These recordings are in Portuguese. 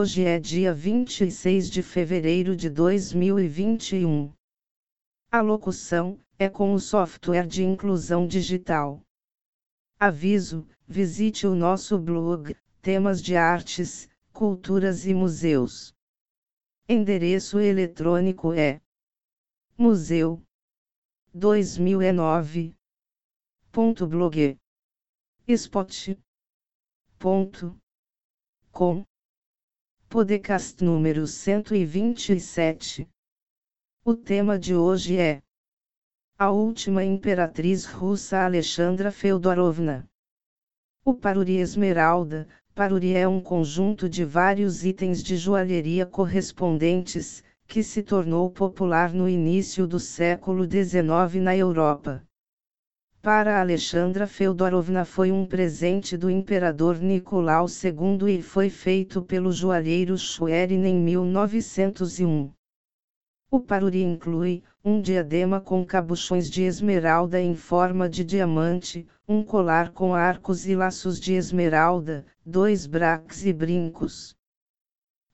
Hoje é dia 26 de fevereiro de 2021. A locução é com o software de inclusão digital. Aviso: visite o nosso blog, temas de artes, culturas e museus. Endereço eletrônico é museu 2009.blog spot.com Podcast número 127. O tema de hoje é A última imperatriz russa Alexandra Feodorovna. O paruri esmeralda, paruri é um conjunto de vários itens de joalheria correspondentes, que se tornou popular no início do século XIX na Europa. Para Alexandra Feodorovna foi um presente do imperador Nicolau II e foi feito pelo joalheiro Schwerin em 1901. O paruri inclui um diadema com cabuchões de esmeralda em forma de diamante, um colar com arcos e laços de esmeralda, dois braques e brincos.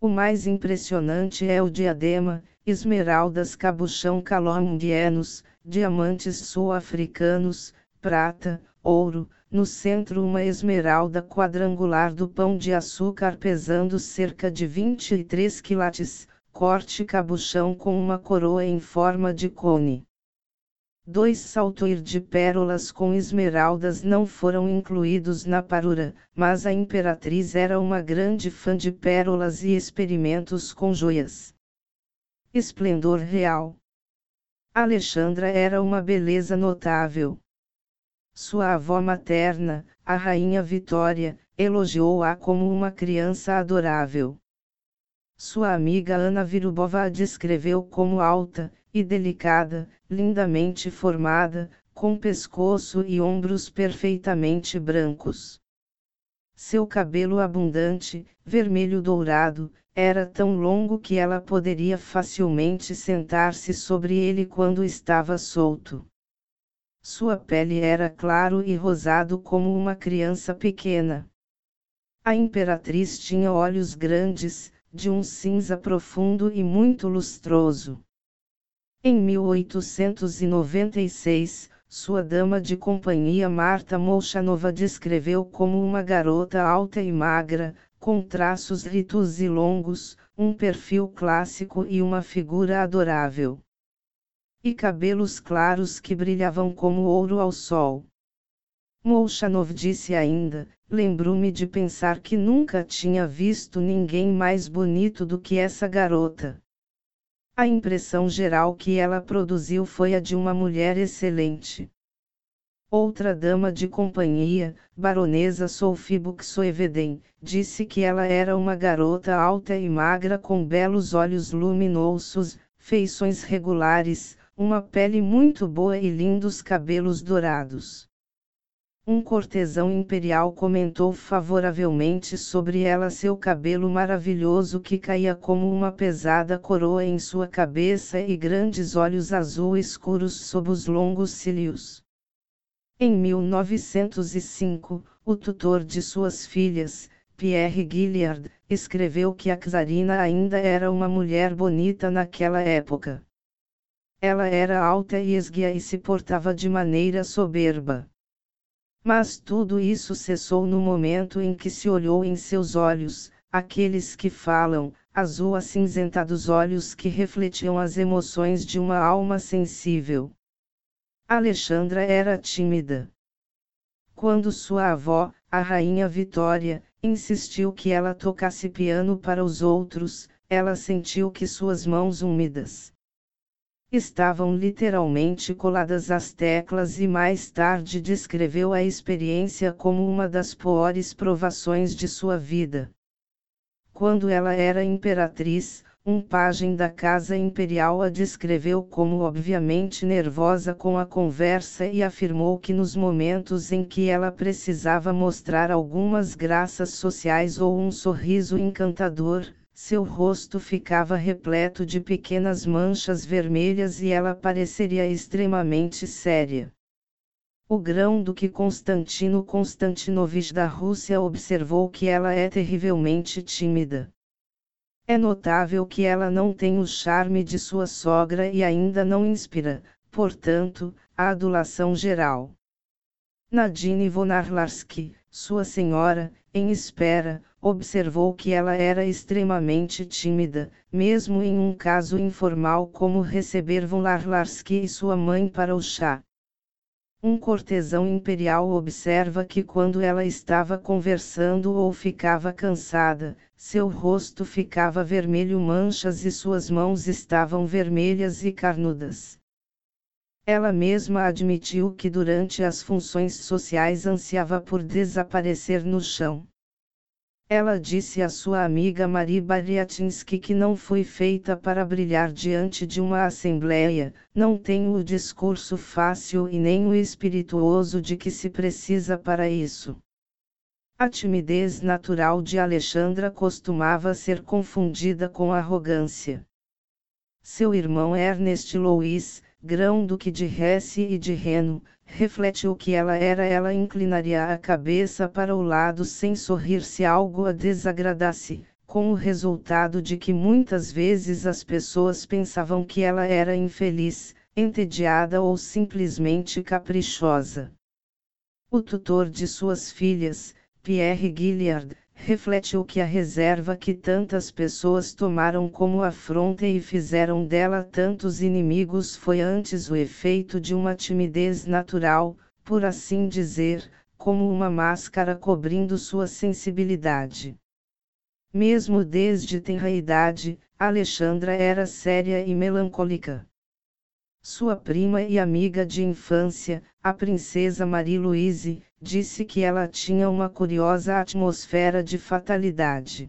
O mais impressionante é o diadema, esmeraldas cabuchão calombianos, diamantes sul-africanos, prata, ouro, no centro uma esmeralda quadrangular do pão de açúcar pesando cerca de 23 quilates, corte cabuchão com uma coroa em forma de cone. Dois saltoir de pérolas com esmeraldas não foram incluídos na parura, mas a imperatriz era uma grande fã de pérolas e experimentos com joias. Esplendor real. Alexandra era uma beleza notável. Sua avó materna, a rainha Vitória, elogiou-a como uma criança adorável. Sua amiga Ana Virubova a descreveu como alta e delicada, lindamente formada, com pescoço e ombros perfeitamente brancos. Seu cabelo abundante, vermelho dourado, era tão longo que ela poderia facilmente sentar-se sobre ele quando estava solto. Sua pele era claro e rosado como uma criança pequena. A imperatriz tinha olhos grandes, de um cinza profundo e muito lustroso. Em 1896, sua dama de companhia Marta Molchanova descreveu como uma garota alta e magra, com traços ritos e longos, um perfil clássico e uma figura adorável e cabelos claros que brilhavam como ouro ao sol. Molchanov disse ainda: Lembro-me de pensar que nunca tinha visto ninguém mais bonito do que essa garota. A impressão geral que ela produziu foi a de uma mulher excelente. Outra dama de companhia, baronesa Sophie Buxoeveden, disse que ela era uma garota alta e magra com belos olhos luminosos, feições regulares, uma pele muito boa e lindos cabelos dourados. Um cortesão imperial comentou favoravelmente sobre ela seu cabelo maravilhoso que caía como uma pesada coroa em sua cabeça e grandes olhos azul escuros sob os longos cílios. Em 1905, o tutor de suas filhas, Pierre Gilliard, escreveu que a czarina ainda era uma mulher bonita naquela época. Ela era alta e esguia e se portava de maneira soberba. Mas tudo isso cessou no momento em que se olhou em seus olhos, aqueles que falam, azul acinzentados olhos que refletiam as emoções de uma alma sensível. Alexandra era tímida. Quando sua avó, a rainha Vitória, insistiu que ela tocasse piano para os outros, ela sentiu que suas mãos úmidas estavam literalmente coladas às teclas e mais tarde descreveu a experiência como uma das piores provações de sua vida. Quando ela era imperatriz, um pajem da casa imperial a descreveu como obviamente nervosa com a conversa e afirmou que nos momentos em que ela precisava mostrar algumas graças sociais ou um sorriso encantador, seu rosto ficava repleto de pequenas manchas vermelhas e ela pareceria extremamente séria. O grão-duque Constantino Konstantinovich da Rússia observou que ela é terrivelmente tímida. É notável que ela não tem o charme de sua sogra e ainda não inspira, portanto, a adulação geral. Nadine Vonarlarski, sua senhora, em espera, observou que ela era extremamente tímida, mesmo em um caso informal como receber Vonarlarski e sua mãe para o chá. Um cortesão imperial observa que quando ela estava conversando ou ficava cansada, seu rosto ficava vermelho manchas e suas mãos estavam vermelhas e carnudas. Ela mesma admitiu que durante as funções sociais ansiava por desaparecer no chão. Ela disse à sua amiga Marie Bariatinsky que não foi feita para brilhar diante de uma assembleia, não tem o discurso fácil e nem o espirituoso de que se precisa para isso. A timidez natural de Alexandra costumava ser confundida com arrogância. Seu irmão Ernest Louis, grão-duque de Hesse e de Reno, refletiu que ela era ela inclinaria a cabeça para o lado sem sorrir se algo a desagradasse, com o resultado de que muitas vezes as pessoas pensavam que ela era infeliz, entediada ou simplesmente caprichosa. O tutor de suas filhas, Pierre Gilliard, refletiu que a reserva que tantas pessoas tomaram como afronta e fizeram dela tantos inimigos foi antes o efeito de uma timidez natural, por assim dizer, como uma máscara cobrindo sua sensibilidade. Mesmo desde tenra idade, Alexandra era séria e melancólica. Sua prima e amiga de infância, a princesa Marie-Louise, disse que ela tinha uma curiosa atmosfera de fatalidade.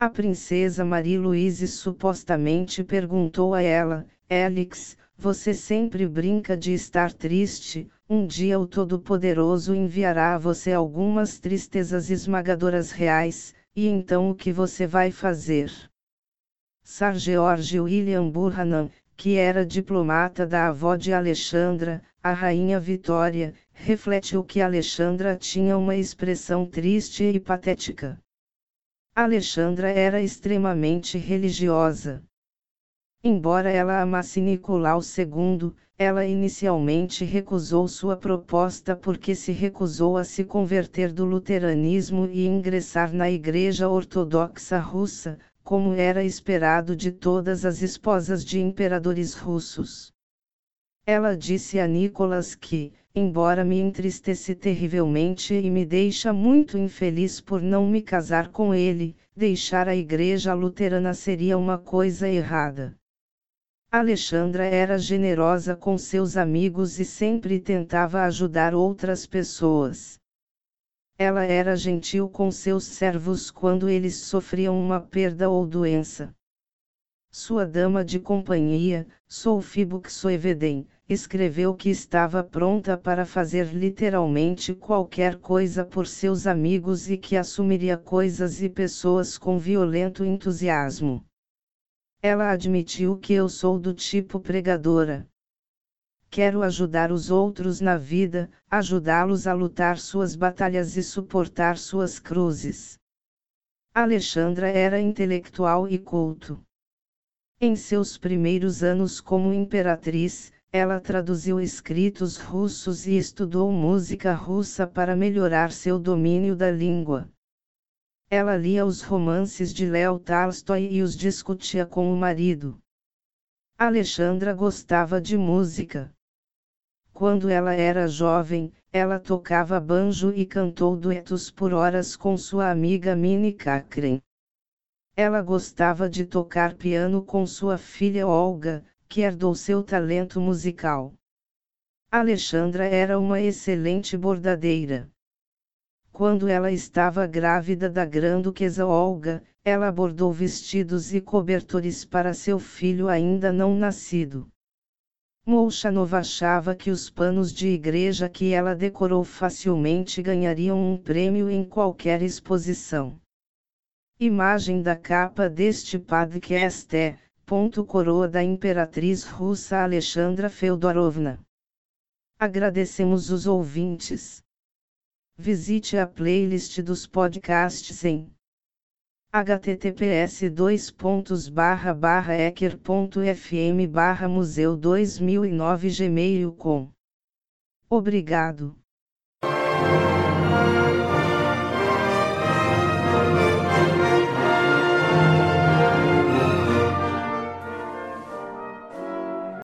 A princesa Marie-Louise supostamente perguntou a ela: Alex, você sempre brinca de estar triste, um dia o Todo-Poderoso enviará a você algumas tristezas esmagadoras reais, e então o que você vai fazer? Sir George William Burhanan, que era diplomata da avó de Alexandra, a rainha Vitória, refletiu que Alexandra tinha uma expressão triste e patética. Alexandra era extremamente religiosa. Embora ela amasse Nicolau II, ela inicialmente recusou sua proposta porque se recusou a se converter do luteranismo e ingressar na Igreja Ortodoxa Russa, como era esperado de todas as esposas de imperadores russos. Ela disse a Nicolas que, embora me entristece terrivelmente e me deixa muito infeliz por não me casar com ele, deixar a igreja luterana seria uma coisa errada. Alexandra era generosa com seus amigos e sempre tentava ajudar outras pessoas. Ela era gentil com seus servos quando eles sofriam uma perda ou doença. Sua dama de companhia, Sophie Buxoeveden, escreveu que estava pronta para fazer literalmente qualquer coisa por seus amigos e que assumiria coisas e pessoas com violento entusiasmo. Ela admitiu que eu sou do tipo pregadora. Quero ajudar os outros na vida, ajudá-los a lutar suas batalhas e suportar suas cruzes. Alexandra era intelectual e culto. Em seus primeiros anos como imperatriz, ela traduziu escritos russos e estudou música russa para melhorar seu domínio da língua. Ela lia os romances de Leo Tolstói e os discutia com o marido. Alexandra gostava de música. Quando ela era jovem, ela tocava banjo e cantou duetos por horas com sua amiga Minnie Cochrane. Ela gostava de tocar piano com sua filha Olga, que herdou seu talento musical. Alexandra era uma excelente bordadeira. Quando ela estava grávida da grã-duquesa Olga, ela bordou vestidos e cobertores para seu filho ainda não nascido. Molchanov achava que os panos de igreja que ela decorou facilmente ganhariam um prêmio em qualquer exposição. Imagem da capa deste podcast é, ponto coroa da imperatriz russa Alexandra Feodorovna. Agradecemos os ouvintes. Visite a playlist dos podcasts em https dois pontos barra barra ecker.fm barra museu 2009 gmail com Obrigado.